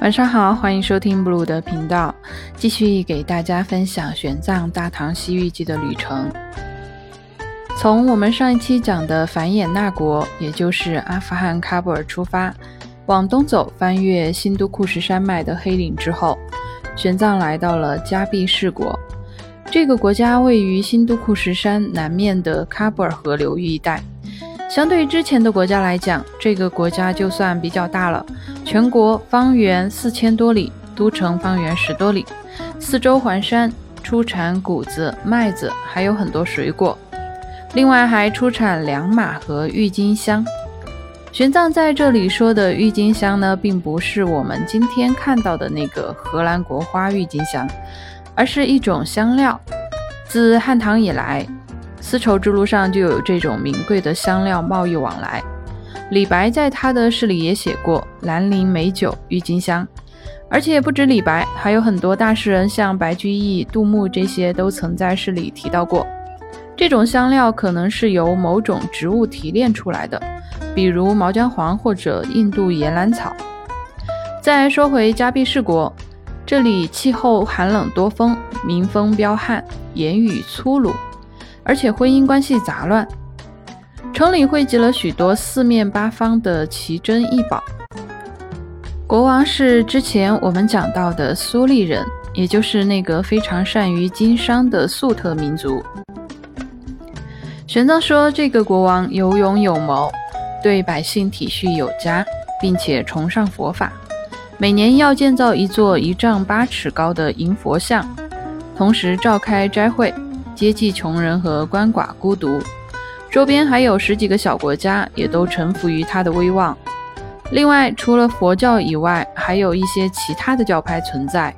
晚上好，欢迎收听 blue 的频道，继续给大家分享玄奘大唐西域记的旅程。从我们上一期讲的繁衍那国，也就是阿富汗喀布尔出发，往东走，翻越新都库什山脉的黑岭之后，玄奘来到了加毕士国。这个国家位于新都库什山南面的喀布尔河流域一带。相对于之前的国家来讲，这个国家就算比较大了。全国方圆四千多里，都城方圆十多里，四周环山，出产谷子、麦子，还有很多水果。另外还出产良马和郁金香。玄奘在这里说的郁金香呢，并不是我们今天看到的那个荷兰国花郁金香，而是一种香料。自汉唐以来。丝绸之路上就有这种名贵的香料贸易往来。李白在他的诗里也写过“兰陵美酒郁金香”，而且不止李白，还有很多大诗人，像白居易、杜牧这些都曾在诗里提到过。这种香料可能是由某种植物提炼出来的，比如毛姜黄或者印度岩兰草。再说回加毕士国，这里气候寒冷多风，民风彪悍，言语粗鲁。而且婚姻关系杂乱，城里汇集了许多四面八方的奇珍异宝。国王是之前我们讲到的苏利人，也就是那个非常善于经商的粟特民族。玄奘说，这个国王有勇有谋，对百姓体恤有加，并且崇尚佛法，每年要建造一座一丈八尺高的银佛像，同时召开斋会。接济穷人和鳏寡孤独，周边还有十几个小国家也都臣服于他的威望。另外，除了佛教以外，还有一些其他的教派存在，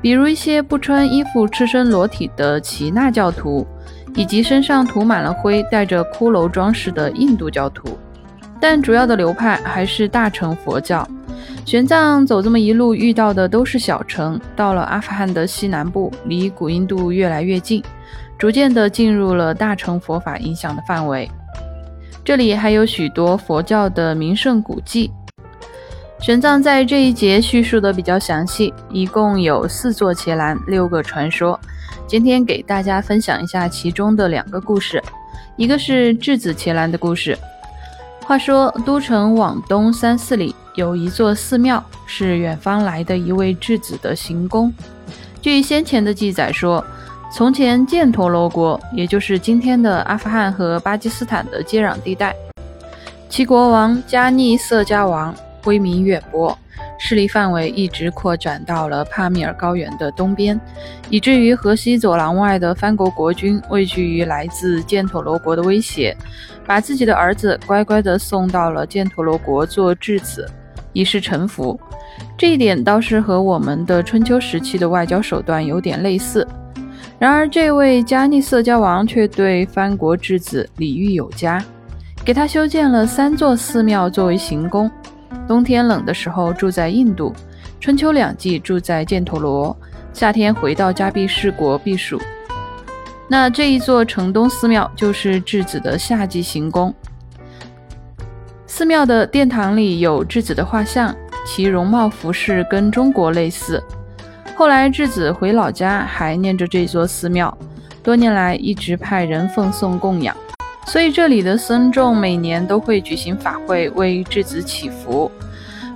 比如一些不穿衣服、赤身裸体的耆那教徒，以及身上涂满了灰、带着骷髅装饰的印度教徒。但主要的流派还是大乘佛教。玄奘走这么一路遇到的都是小城，到了阿富汗的西南部，离古印度越来越近。逐渐地进入了大乘佛法影响的范围。这里还有许多佛教的名胜古迹。玄奘在这一节叙述的比较详细，一共有四座伽蓝，六个传说。今天给大家分享一下其中的两个故事，一个是质子伽蓝的故事。话说都城往东三四里有一座寺庙，是远方来的一位质子的行宫。据先前的记载说。从前，犍陀罗国，也就是今天的阿富汗和巴基斯坦的接壤地带，其国王迦逆色迦王威名远播，势力范围一直扩展到了帕米尔高原的东边，以至于河西走廊外的藩国国君畏惧于来自犍陀罗国的威胁，把自己的儿子乖乖地送到了犍陀罗国做质子，以示臣服。这一点倒是和我们的春秋时期的外交手段有点类似。然而，这位迦逆色迦王却对藩国质子礼遇有加，给他修建了三座寺庙作为行宫。冬天冷的时候住在印度，春秋两季住在犍陀罗，夏天回到迦毕士国避暑。那这一座城东寺庙就是质子的夏季行宫。寺庙的殿堂里有质子的画像，其容貌服饰跟中国类似。后来质子回老家，还念着这座寺庙，多年来一直派人奉送供养，所以这里的僧众每年都会举行法会为质子祈福。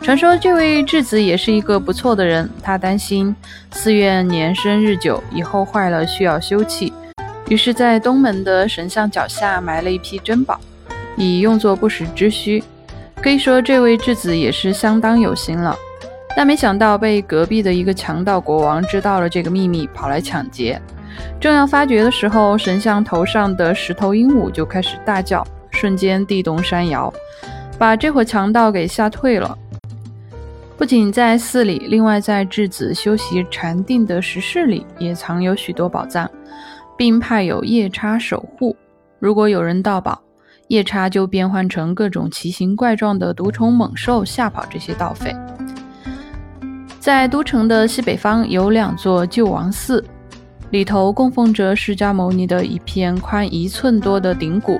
传说这位质子也是一个不错的人，他担心寺院年深日久，以后坏了需要修葺，于是，在东门的神像脚下埋了一批珍宝，以用作不时之需。可以说，这位质子也是相当有心了。但没想到被隔壁的一个强盗国王知道了这个秘密，跑来抢劫。正要发觉的时候，神像头上的石头鹦鹉就开始大叫，瞬间地动山摇，把这伙强盗给吓退了。不仅在寺里，另外在质子修习禅定的石室里也藏有许多宝藏，并派有夜叉守护。如果有人盗宝，夜叉就变换成各种奇形怪状的毒虫猛兽，吓跑这些盗匪。在都城的西北方有两座救王寺，里头供奉着释迦牟尼的一片宽一寸多的顶骨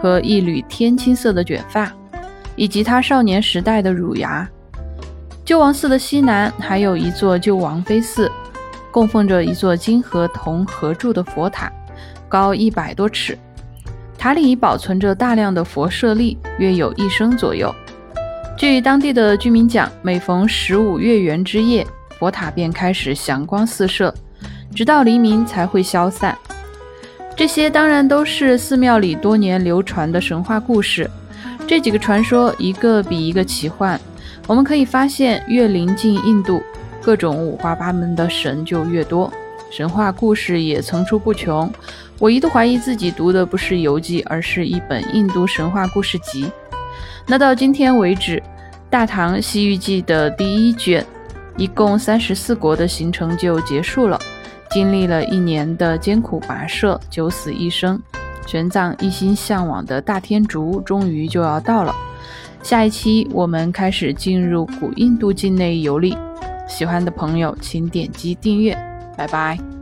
和一缕天青色的卷发，以及他少年时代的乳牙。鸠王寺的西南还有一座鸠王妃寺，供奉着一座金和铜合铸的佛塔，高一百多尺。塔里保存着大量的佛舍利，约有一升左右。据当地的居民讲，每逢十五月圆之夜，佛塔便开始祥光四射，直到黎明才会消散。这些当然都是寺庙里多年流传的神话故事。这几个传说一个比一个奇幻。我们可以发现，越临近印度，各种五花八门的神就越多，神话故事也层出不穷。我一度怀疑自己读的不是游记，而是一本印度神话故事集。那到今天为止，《大唐西域记》的第一卷，一共三十四国的行程就结束了。经历了一年的艰苦跋涉，九死一生，玄奘一心向往的大天竺终于就要到了。下一期我们开始进入古印度境内游历，喜欢的朋友请点击订阅，拜拜。